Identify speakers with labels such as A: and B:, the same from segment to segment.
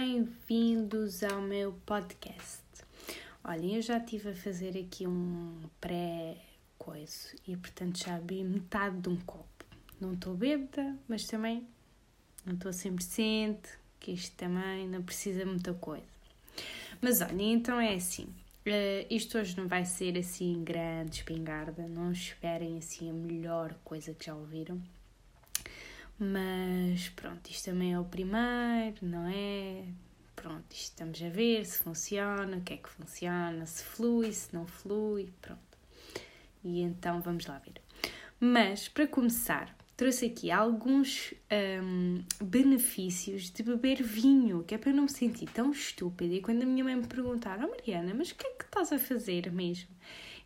A: bem-vindos ao meu podcast. Olhem, eu já estive a fazer aqui um pré-coiso e, portanto, já bebi metade de um copo. Não estou bêbada, mas também não estou sempre ciente que isto também não precisa muita coisa. Mas olhem, então é assim. Uh, isto hoje não vai ser assim grande espingarda, não esperem assim a melhor coisa que já ouviram mas pronto, isto também é o primeiro, não é? Pronto, isto estamos a ver se funciona, o que é que funciona, se flui, se não flui, pronto. E então vamos lá ver. Mas para começar, trouxe aqui alguns um, benefícios de beber vinho, que é para eu não me sentir tão estúpida. E quando a minha mãe me perguntar, oh Mariana, mas o que é que estás a fazer mesmo?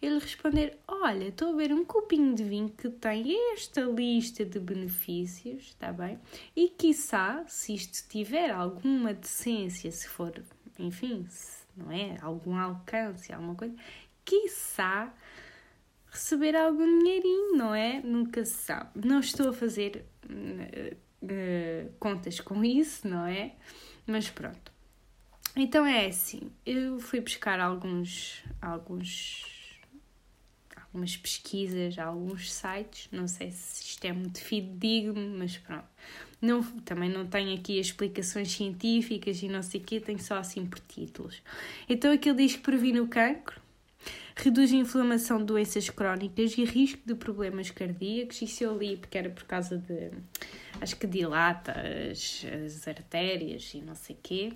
A: Ele responder: Olha, estou a ver um copinho de vinho que tem esta lista de benefícios, está bem? E quiçá, se isto tiver alguma decência, se for, enfim, se, não é? Algum alcance, alguma coisa, quiçá receber algum dinheirinho, não é? Nunca se sabe. Não estou a fazer uh, uh, contas com isso, não é? Mas pronto. Então é assim, eu fui buscar alguns, alguns algumas pesquisas, alguns sites, não sei se isto é muito fidedigno, mas pronto. Não, também não tenho aqui explicações científicas e não sei o quê, tenho só assim por títulos. Então aquilo diz que previne o cancro, reduz a inflamação de doenças crónicas e risco de problemas cardíacos. Isso eu li porque era por causa de. Acho que dilata as, as artérias e não sei o quê.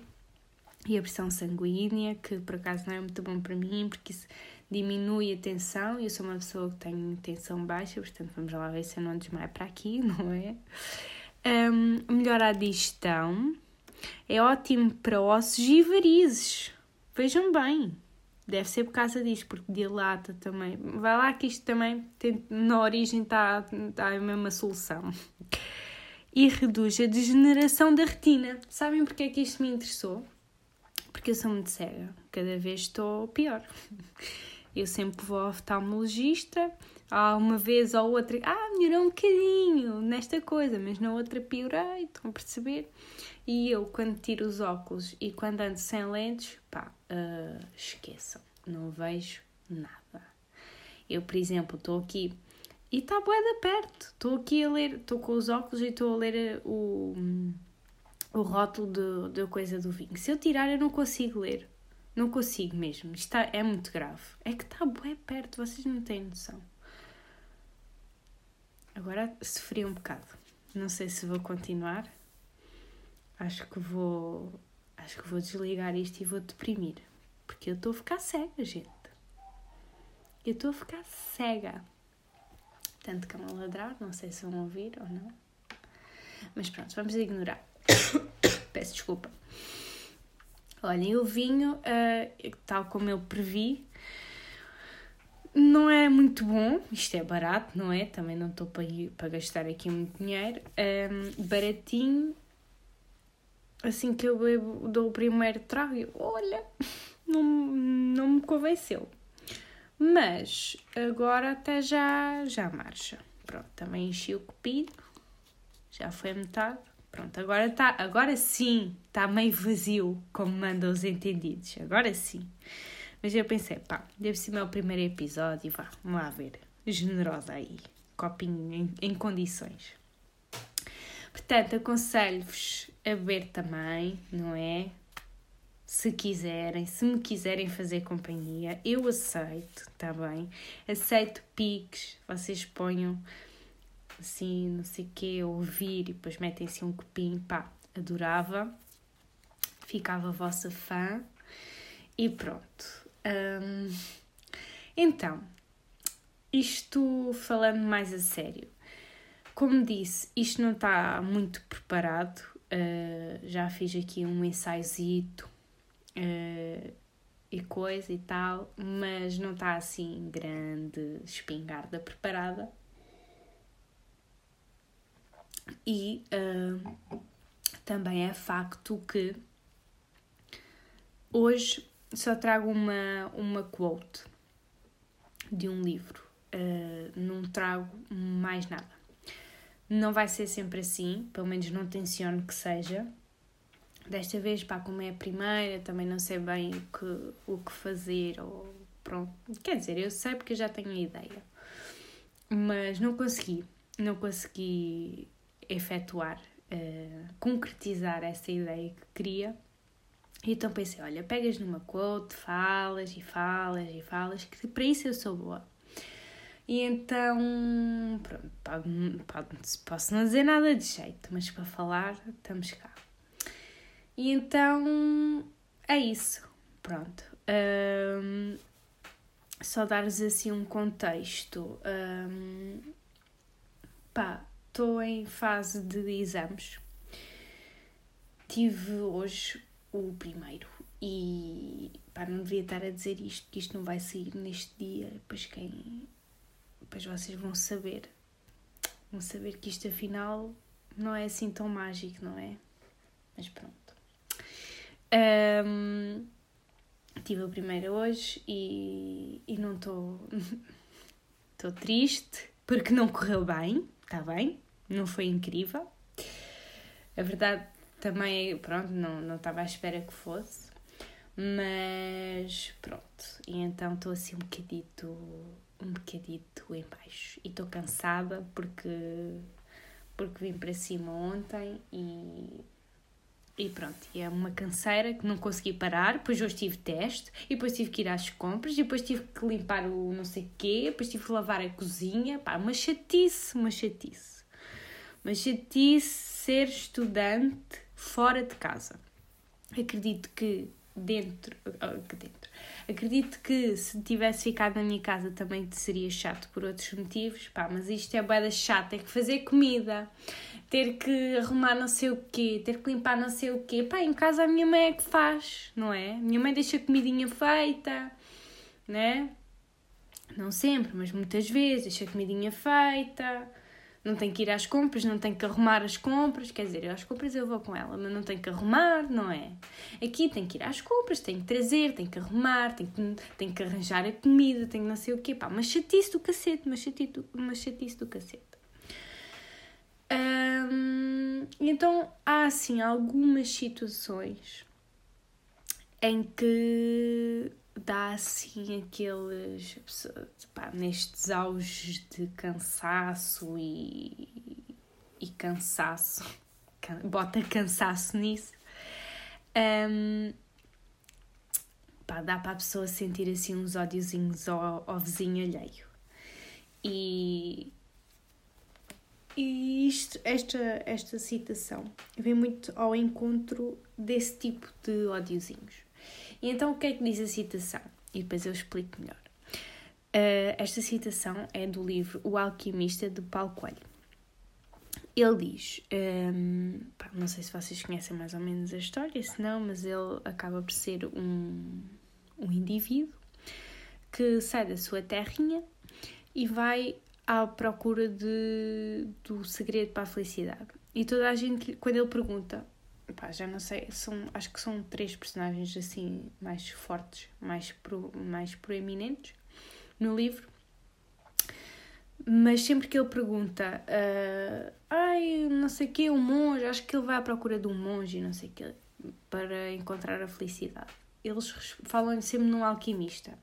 A: E a pressão sanguínea, que por acaso não é muito bom para mim, porque isso diminui a tensão. Eu sou uma pessoa que tem tensão baixa, portanto vamos lá ver se eu não desmaio para aqui, não é? Um, melhora a digestão. É ótimo para ossos e varizes. Vejam bem. Deve ser por causa disto, porque dilata também. Vai lá que isto também tem, na origem está, está a mesma solução. E reduz a degeneração da retina. Sabem porque é que isto me interessou? Porque eu sou muito cega. Cada vez estou pior. Eu sempre vou ao oftalmologista, há uma vez ou outra, ah, melhorou um bocadinho nesta coisa, mas na outra piorei, estão a perceber? E eu, quando tiro os óculos e quando ando sem lentes, pá, uh, esqueçam, não vejo nada. Eu, por exemplo, estou aqui e está boeda perto, estou aqui a ler, estou com os óculos e estou a ler o, o rótulo da coisa do vinho. Se eu tirar, eu não consigo ler. Não consigo mesmo. Isto está, é muito grave. É que está bem perto, vocês não têm noção. Agora sofri um bocado. Não sei se vou continuar. Acho que vou. Acho que vou desligar isto e vou deprimir. Porque eu estou a ficar cega, gente. Eu estou a ficar cega. Tanto que a ladrar, não sei se vão ouvir ou não. Mas pronto, vamos ignorar. Peço desculpa. Olhem, o vinho, uh, tal como eu previ, não é muito bom. Isto é barato, não é? Também não estou para, para gastar aqui muito dinheiro. Um, ehm, baratinho. Assim que eu bebo, dou o primeiro trago olha, não, não me convenceu. Mas agora até já, já marcha. Pronto, também enchi o copinho. Já foi metade. Pronto, agora, tá, agora sim está meio vazio, como mandam os entendidos. Agora sim. Mas eu pensei, pá, deve ser meu primeiro episódio, vá, vamos lá ver. Generosa aí, copinho em, em condições. Portanto, aconselho-vos a beber também, não é? Se quiserem, se me quiserem fazer companhia, eu aceito, tá bem? Aceito piques, vocês ponham assim, não sei o quê, ouvir e depois metem assim um copinho, pá, adorava, ficava vossa fã. E pronto. Um, então, isto falando mais a sério, como disse, isto não está muito preparado, uh, já fiz aqui um ensaiozito uh, e coisa e tal, mas não está assim grande espingarda preparada e uh, também é facto que hoje só trago uma, uma quote de um livro, uh, não trago mais nada. Não vai ser sempre assim, pelo menos não tenciono que seja, Desta vez, pá, como é a primeira, também não sei bem o que, o que fazer, ou pronto. Quer dizer, eu sei porque eu já tenho a ideia. Mas não consegui, não consegui efetuar, uh, concretizar essa ideia que queria. E então pensei, olha, pegas numa quote, falas e falas e falas, que para isso eu sou boa. E então, pronto, posso não dizer nada de jeito, mas para falar, estamos cá. E então, é isso. Pronto. Um, só dar-vos assim um contexto. Um, pá, estou em fase de exames. Tive hoje o primeiro e pá, não devia estar a dizer isto, que isto não vai sair neste dia, depois quem depois vocês vão saber. Vão saber que isto afinal não é assim tão mágico, não é? Mas pronto. Um, tive a primeira hoje e, e não estou. Estou triste porque não correu bem, está bem? Não foi incrível. A verdade também, pronto, não, não estava à espera que fosse. Mas pronto, e então estou assim um bocadito um bocadito em baixo. E estou cansada porque, porque vim para cima ontem e, e pronto. E é uma canseira que não consegui parar. Depois hoje tive teste e depois tive que ir às compras e depois tive que limpar o não sei quê. Depois tive que lavar a cozinha. Pá, uma chatice, uma chatice. Uma chatice ser estudante fora de casa. Acredito que dentro, que dentro Acredito que se tivesse ficado na minha casa também seria chato por outros motivos, pá, mas isto é boeda chata, ter que fazer comida, ter que arrumar não sei o quê, ter que limpar não sei o quê. Pá, em casa a minha mãe é que faz, não é? Minha mãe deixa a comidinha feita, né? Não sempre, mas muitas vezes deixa a comidinha feita não tenho que ir às compras, não tenho que arrumar as compras, quer dizer, às compras eu vou com ela, mas não tenho que arrumar, não é? Aqui tenho que ir às compras, tenho que trazer, tenho que arrumar, tenho que, tenho que arranjar a comida, tenho não sei o quê, pá, uma chatice do cacete, uma chatice, uma chatice do cacete. Hum, então há assim algumas situações em que dá assim aqueles. Pá, nestes auges de cansaço e, e cansaço, bota cansaço nisso, um, pá, dá para a pessoa sentir assim uns ódiozinhos ao, ao vizinho alheio. E, e isto, esta, esta citação vem muito ao encontro desse tipo de ódiozinhos. E então o que é que diz a citação? E depois eu explico melhor. Uh, esta citação é do livro O Alquimista de Paulo Coelho. Ele diz, um, pá, não sei se vocês conhecem mais ou menos a história, se não, mas ele acaba por ser um, um indivíduo que sai da sua terrinha e vai à procura de, do segredo para a felicidade. E toda a gente, quando ele pergunta pá, já não sei, são, acho que são três personagens assim mais fortes, mais, pro, mais proeminentes no livro. Mas sempre que ele pergunta, uh, ai, não sei o que, um monge, acho que ele vai à procura de um monge, não sei o que, para encontrar a felicidade. Eles falam sempre num alquimista.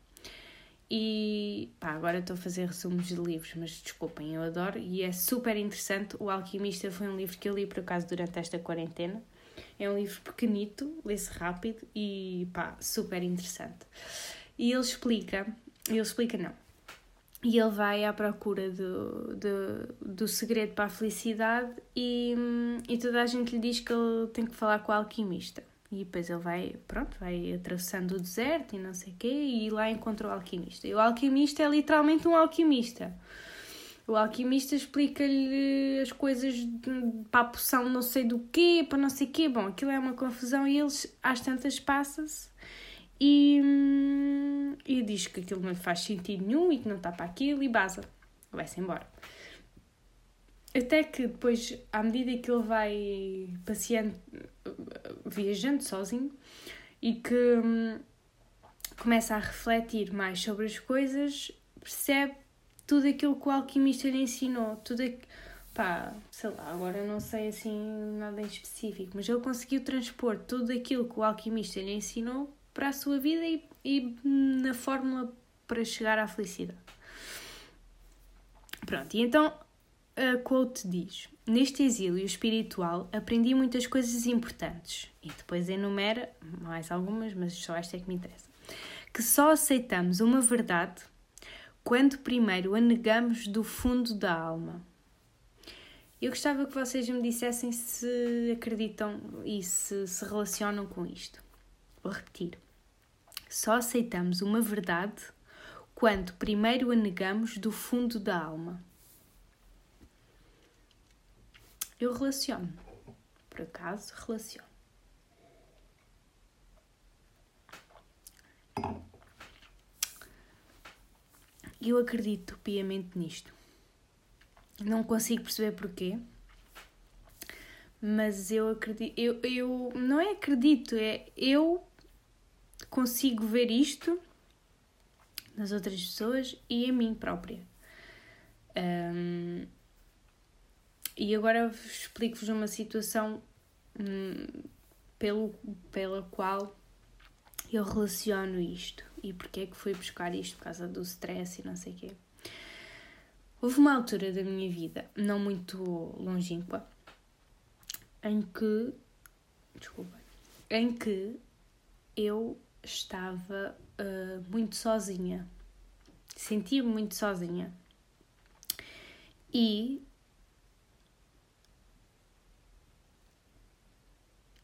A: E pá, agora estou a fazer resumos de livros, mas desculpem, eu adoro e é super interessante. O Alquimista foi um livro que eu li por acaso durante esta quarentena é um livro pequenito, lê-se rápido e pá, super interessante. E ele explica, ele explica não, e ele vai à procura do, do, do segredo para a felicidade e, e toda a gente lhe diz que ele tem que falar com o alquimista. E depois ele vai, pronto, vai atravessando o deserto e não sei o quê, e lá encontra o alquimista. E o alquimista é literalmente um alquimista. O alquimista explica-lhe as coisas para a poção não sei do quê, para não sei quê. Bom, aquilo é uma confusão e eles às tantas passa-se e, hum, e diz que aquilo não faz sentido nenhum e que não está para aquilo e baza. Vai-se embora. Até que depois, à medida que ele vai passeando, viajando sozinho e que hum, começa a refletir mais sobre as coisas, percebe tudo aquilo que o alquimista lhe ensinou, tudo, pá, sei lá, agora não sei assim nada em específico, mas ele conseguiu transpor tudo aquilo que o alquimista lhe ensinou para a sua vida e, e na fórmula para chegar à felicidade. Pronto, e então a quote diz: Neste exílio espiritual aprendi muitas coisas importantes. E depois enumera mais algumas, mas só esta é que me interessa. Que só aceitamos uma verdade quando primeiro a negamos do fundo da alma. Eu gostava que vocês me dissessem se acreditam e se se relacionam com isto. Vou repetir. Só aceitamos uma verdade quando primeiro a negamos do fundo da alma. Eu relaciono. Por acaso, relaciono. Eu acredito piamente nisto. Não consigo perceber porquê, mas eu acredito. Eu, eu não é acredito, é eu consigo ver isto nas outras pessoas e em mim própria. Um, e agora explico-vos uma situação hum, pelo, pela qual eu relaciono isto e porque é que fui buscar isto por causa do stress e não sei o quê. Houve uma altura da minha vida, não muito longínqua, em que, desculpa, em que eu estava uh, muito sozinha, sentia-me muito sozinha e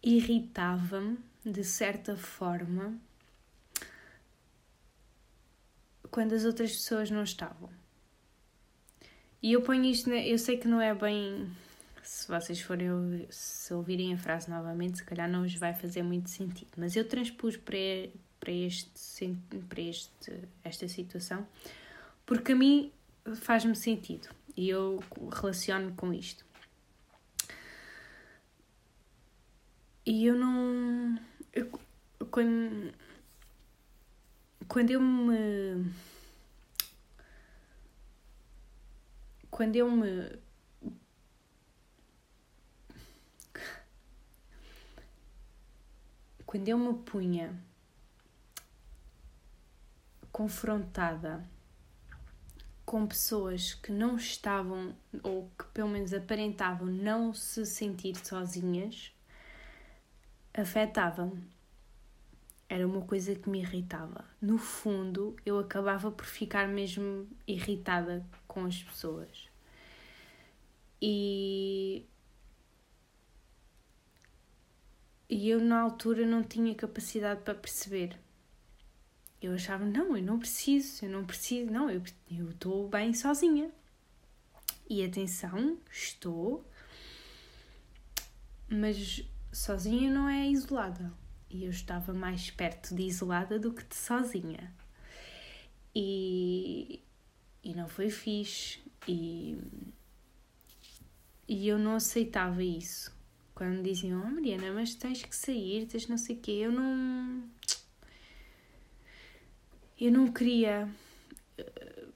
A: irritava-me de certa forma quando as outras pessoas não estavam. E eu ponho isto, eu sei que não é bem. Se vocês forem se ouvirem a frase novamente, se calhar não vos vai fazer muito sentido. Mas eu transpus para, para, este, para este, esta situação porque a mim faz-me sentido e eu relaciono com isto. E eu não. Eu, quando, quando eu me. Quando eu me. Quando eu me punha confrontada com pessoas que não estavam, ou que pelo menos aparentavam não se sentir sozinhas, afetava-me. Era uma coisa que me irritava. No fundo, eu acabava por ficar mesmo irritada com as pessoas. E. E eu, na altura, não tinha capacidade para perceber. Eu achava, não, eu não preciso, eu não preciso, não, eu estou bem sozinha. E atenção, estou, mas sozinha não é isolada. E eu estava mais perto de isolada do que de sozinha. E, e não foi fixe. E, e eu não aceitava isso. Quando diziam, oh Mariana, mas tens que sair, tens não sei o quê. Eu não. Eu não queria.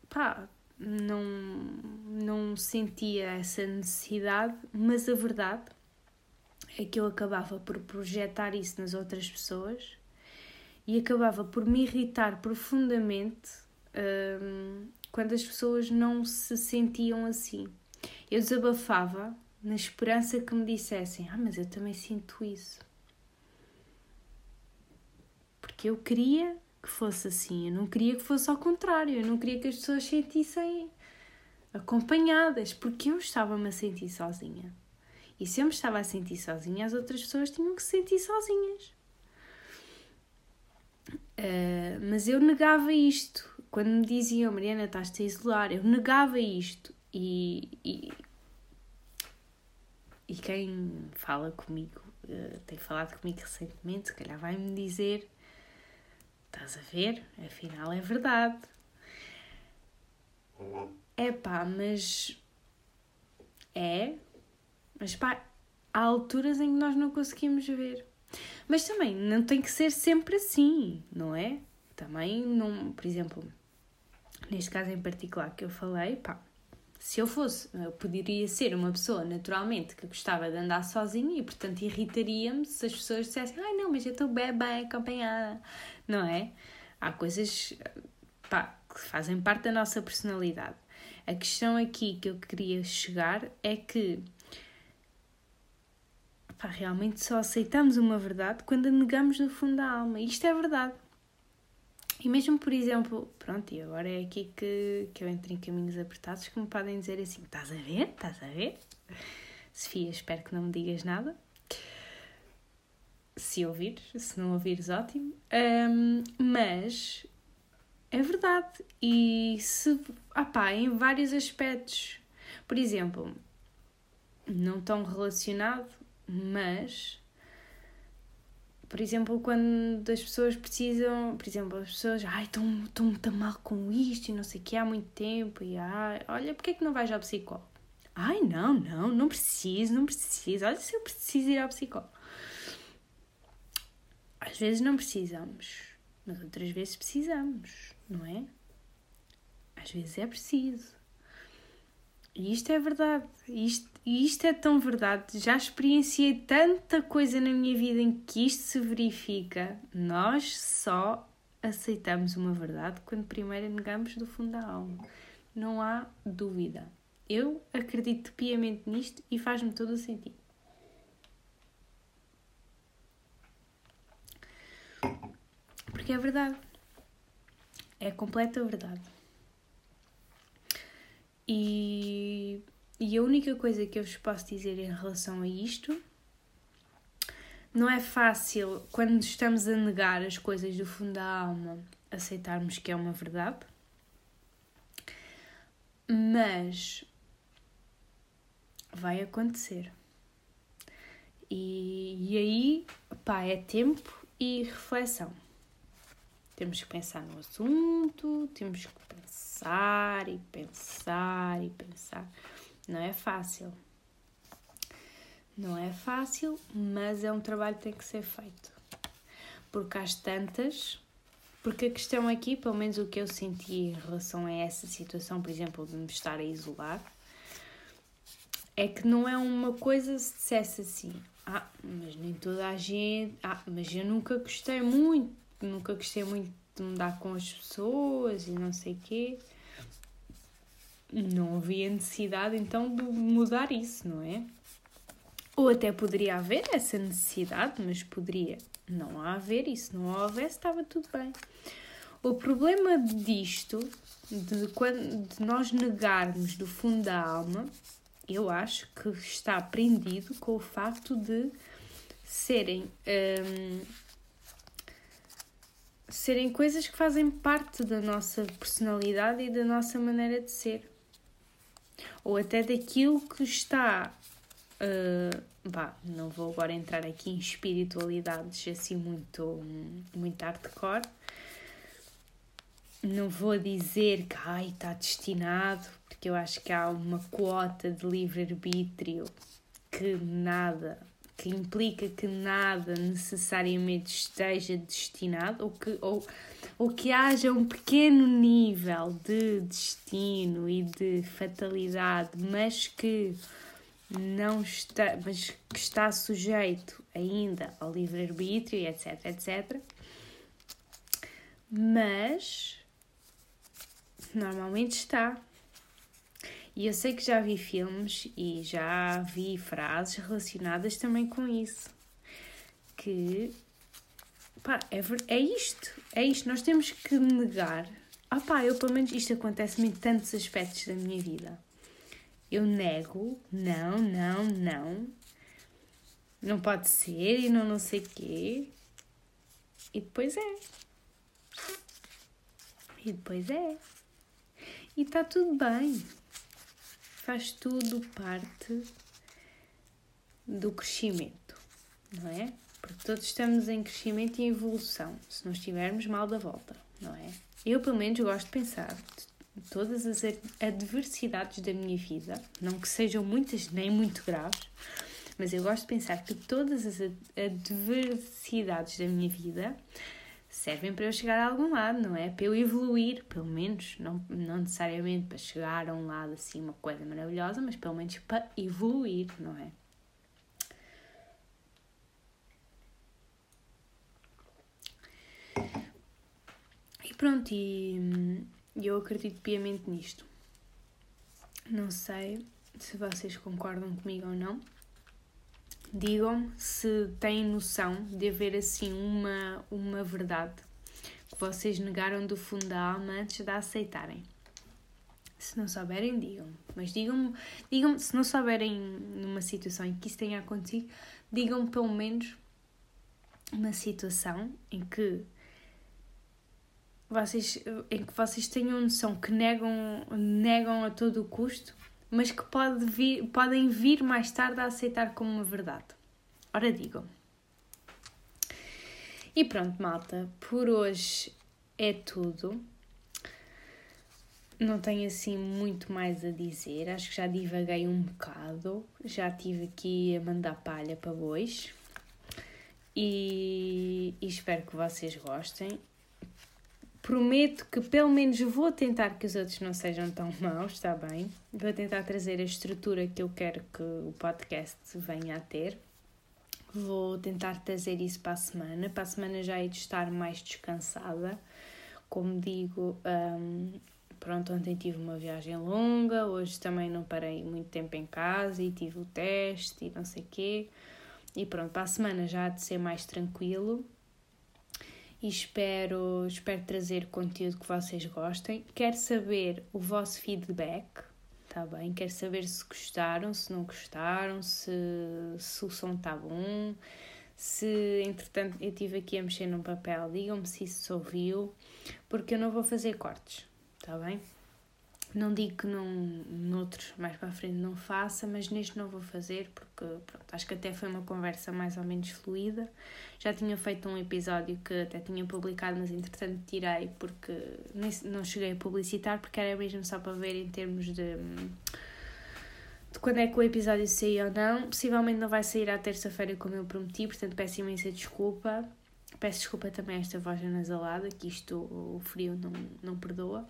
A: Pá, não, não sentia essa necessidade, mas a verdade é que eu acabava por projetar isso nas outras pessoas e acabava por me irritar profundamente hum, quando as pessoas não se sentiam assim. Eu desabafava na esperança que me dissessem: Ah, mas eu também sinto isso. Porque eu queria que fosse assim, eu não queria que fosse ao contrário, eu não queria que as pessoas sentissem acompanhadas, porque eu estava-me a sentir sozinha. E se eu me estava a sentir sozinha, as outras pessoas tinham que se sentir sozinhas. Uh, mas eu negava isto. Quando me diziam, Mariana, estás-te a isolar, eu negava isto. E, e, e quem fala comigo, uh, tem falado comigo recentemente, se calhar vai-me dizer: estás a ver? Afinal é verdade. É pá, mas é, mas pá, há alturas em que nós não conseguimos ver. Mas também não tem que ser sempre assim, não é? Também, não, por exemplo, neste caso em particular que eu falei, pá, Se eu fosse, eu poderia ser uma pessoa naturalmente que gostava de andar sozinha e, portanto, irritaria-me se as pessoas dissessem: Ai, não, mas eu estou bem, bem acompanhada. Não é? Há coisas pá, que fazem parte da nossa personalidade. A questão aqui que eu queria chegar é que pá, realmente só aceitamos uma verdade quando a negamos no fundo da alma. Isto é verdade. E mesmo, por exemplo, pronto, e agora é aqui que, que eu entro em caminhos apertados que me podem dizer assim: estás a ver? Estás a ver? Sofia, espero que não me digas nada. Se ouvires, se não ouvires, ótimo. Um, mas é verdade. E se. Ah pá, em vários aspectos. Por exemplo, não tão relacionado, mas por exemplo, quando as pessoas precisam, por exemplo, as pessoas, ai, estou muito mal com isto e não sei o que há muito tempo, e ai, olha, porque é que não vais ao psicólogo? Ai, não, não, não preciso, não preciso, olha se eu preciso ir ao psicólogo. Às vezes não precisamos, mas outras vezes precisamos, não é? Às vezes é preciso. E isto é verdade. Isto, isto é tão verdade. Já experienciei tanta coisa na minha vida em que isto se verifica. Nós só aceitamos uma verdade quando primeiro negamos do fundo da alma. Não há dúvida. Eu acredito piamente nisto e faz-me todo o sentido. Porque é verdade. É completa verdade. E, e a única coisa que eu vos posso dizer em relação a isto não é fácil quando estamos a negar as coisas do fundo da alma aceitarmos que é uma verdade, mas vai acontecer. E, e aí, pá, é tempo e reflexão. Temos que pensar no assunto, temos que pensar e pensar e pensar. Não é fácil. Não é fácil, mas é um trabalho que tem que ser feito. Porque às tantas, porque a questão aqui, pelo menos o que eu senti em relação a essa situação, por exemplo, de me estar a isolar, é que não é uma coisa se dissesse assim, ah, mas nem toda a gente, ah, mas eu nunca gostei muito nunca gostei muito de mudar com as pessoas e não sei o quê. Não havia necessidade então de mudar isso, não é? Ou até poderia haver essa necessidade, mas poderia não haver isso. Não houvesse, estava tudo bem. O problema disto, de, quando, de nós negarmos do fundo da alma, eu acho que está prendido com o facto de serem. Hum, serem coisas que fazem parte da nossa personalidade e da nossa maneira de ser. Ou até daquilo que está. Uh, bah, não vou agora entrar aqui em espiritualidades assim muito, muito hardcore. Não vou dizer que ai, está destinado, porque eu acho que há uma quota de livre-arbítrio que nada que implica que nada necessariamente esteja destinado ou que, ou, ou que haja um pequeno nível de destino e de fatalidade, mas que não está, mas que está sujeito ainda ao livre-arbítrio, etc, etc. Mas normalmente está. E eu sei que já vi filmes e já vi frases relacionadas também com isso. Que pá, é, é isto, é isto. Nós temos que negar. Ah pá, eu pelo menos isto acontece-me em tantos aspectos da minha vida. Eu nego, não, não, não. Não pode ser e não não sei quê. E depois é. E depois é. E está tudo bem faz tudo parte do crescimento, não é? Porque todos estamos em crescimento e evolução. Se não estivermos mal da volta, não é? Eu, pelo menos, gosto de pensar de todas as adversidades da minha vida, não que sejam muitas nem muito graves, mas eu gosto de pensar que todas as adversidades da minha vida servem para eu chegar a algum lado, não é? Para eu evoluir, pelo menos, não, não necessariamente para chegar a um lado assim, uma coisa maravilhosa, mas pelo menos para evoluir, não é? E pronto, e eu acredito piamente nisto. Não sei se vocês concordam comigo ou não. Digam-me se têm noção de haver assim uma, uma verdade que vocês negaram do fundo da alma antes de a aceitarem. Se não souberem, digam-me. Mas digam-me, digam se não souberem numa situação em que isso tenha acontecido, digam-me pelo menos uma situação em que vocês, em que vocês tenham noção que negam, negam a todo o custo mas que pode vir, podem vir mais tarde a aceitar como uma verdade. Ora, digam. E pronto, malta, por hoje é tudo. Não tenho assim muito mais a dizer, acho que já divaguei um bocado, já tive aqui a mandar palha para bois e, e espero que vocês gostem Prometo que pelo menos vou tentar que os outros não sejam tão maus, está bem? Vou tentar trazer a estrutura que eu quero que o podcast venha a ter. Vou tentar trazer isso para a semana. Para a semana já hei de estar mais descansada. Como digo, um, pronto, ontem tive uma viagem longa, hoje também não parei muito tempo em casa e tive o teste e não sei o quê. E pronto, para a semana já há de ser mais tranquilo e espero, espero trazer conteúdo que vocês gostem. Quero saber o vosso feedback, tá bem? Quero saber se gostaram, se não gostaram, se, se o som está bom, se entretanto eu estive aqui a mexer num papel, digam-me se isso se ouviu, porque eu não vou fazer cortes, tá bem? Não digo que não, noutros mais para a frente não faça, mas neste não vou fazer porque pronto, acho que até foi uma conversa mais ou menos fluida. Já tinha feito um episódio que até tinha publicado, mas entretanto tirei porque nem, não cheguei a publicitar porque era mesmo só para ver em termos de, de quando é que o episódio saiu ou não. Possivelmente não vai sair à terça-feira como eu prometi, portanto peço imensa desculpa. Peço desculpa também a esta voz anasalada, que isto o frio não, não perdoa.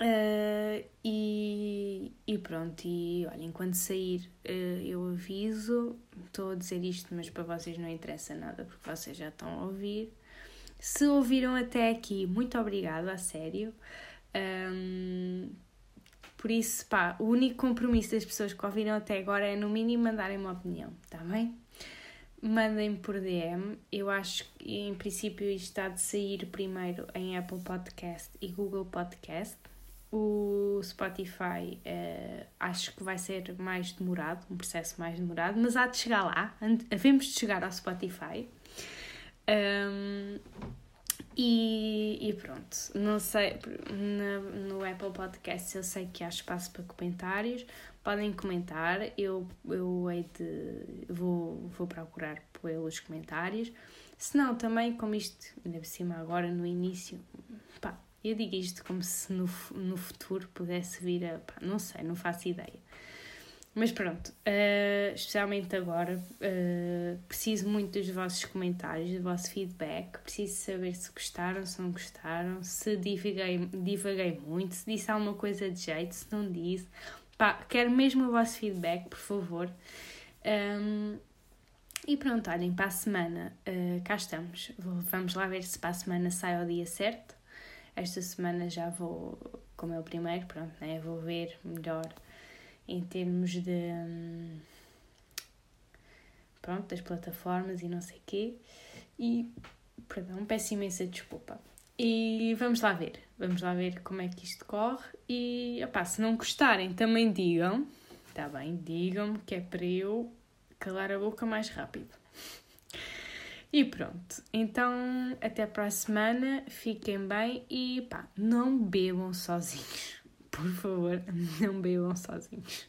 A: Uh, e, e pronto, e olha, enquanto sair uh, eu aviso, estou a dizer isto, mas para vocês não interessa nada porque vocês já estão a ouvir. Se ouviram até aqui, muito obrigada, a sério. Um, por isso, pá, o único compromisso das pessoas que ouviram até agora é no mínimo mandarem uma opinião, tá bem? Mandem por DM. Eu acho que em princípio isto está de sair primeiro em Apple Podcast e Google Podcast o Spotify uh, acho que vai ser mais demorado, um processo mais demorado, mas há de chegar lá, havemos de chegar ao Spotify. Um, e, e, pronto, não sei, no, no Apple Podcast eu sei que há espaço para comentários, podem comentar, eu, eu hei de, vou, vou procurar pelos comentários. Se não, também, como isto, ainda por cima agora no início, eu digo isto como se no, no futuro pudesse vir a. Pá, não sei, não faço ideia. Mas pronto, uh, especialmente agora, uh, preciso muito dos vossos comentários, do vosso feedback. Preciso saber se gostaram, se não gostaram, se divaguei, divaguei muito, se disse alguma coisa de jeito, se não disse. Pá, quero mesmo o vosso feedback, por favor. Um, e pronto, olhem, para a semana uh, cá estamos. Vamos lá ver se para a semana sai ao dia certo. Esta semana já vou, como é o primeiro, pronto, né? Vou ver melhor em termos de. Hum, pronto, das plataformas e não sei o quê. E, perdão, peço imensa desculpa. E vamos lá ver, vamos lá ver como é que isto corre. E, opá, se não gostarem, também digam, tá bem? Digam-me que é para eu calar a boca mais rápido. E pronto, então até para a semana, fiquem bem e pá, não bebam sozinhos. Por favor, não bebam sozinhos.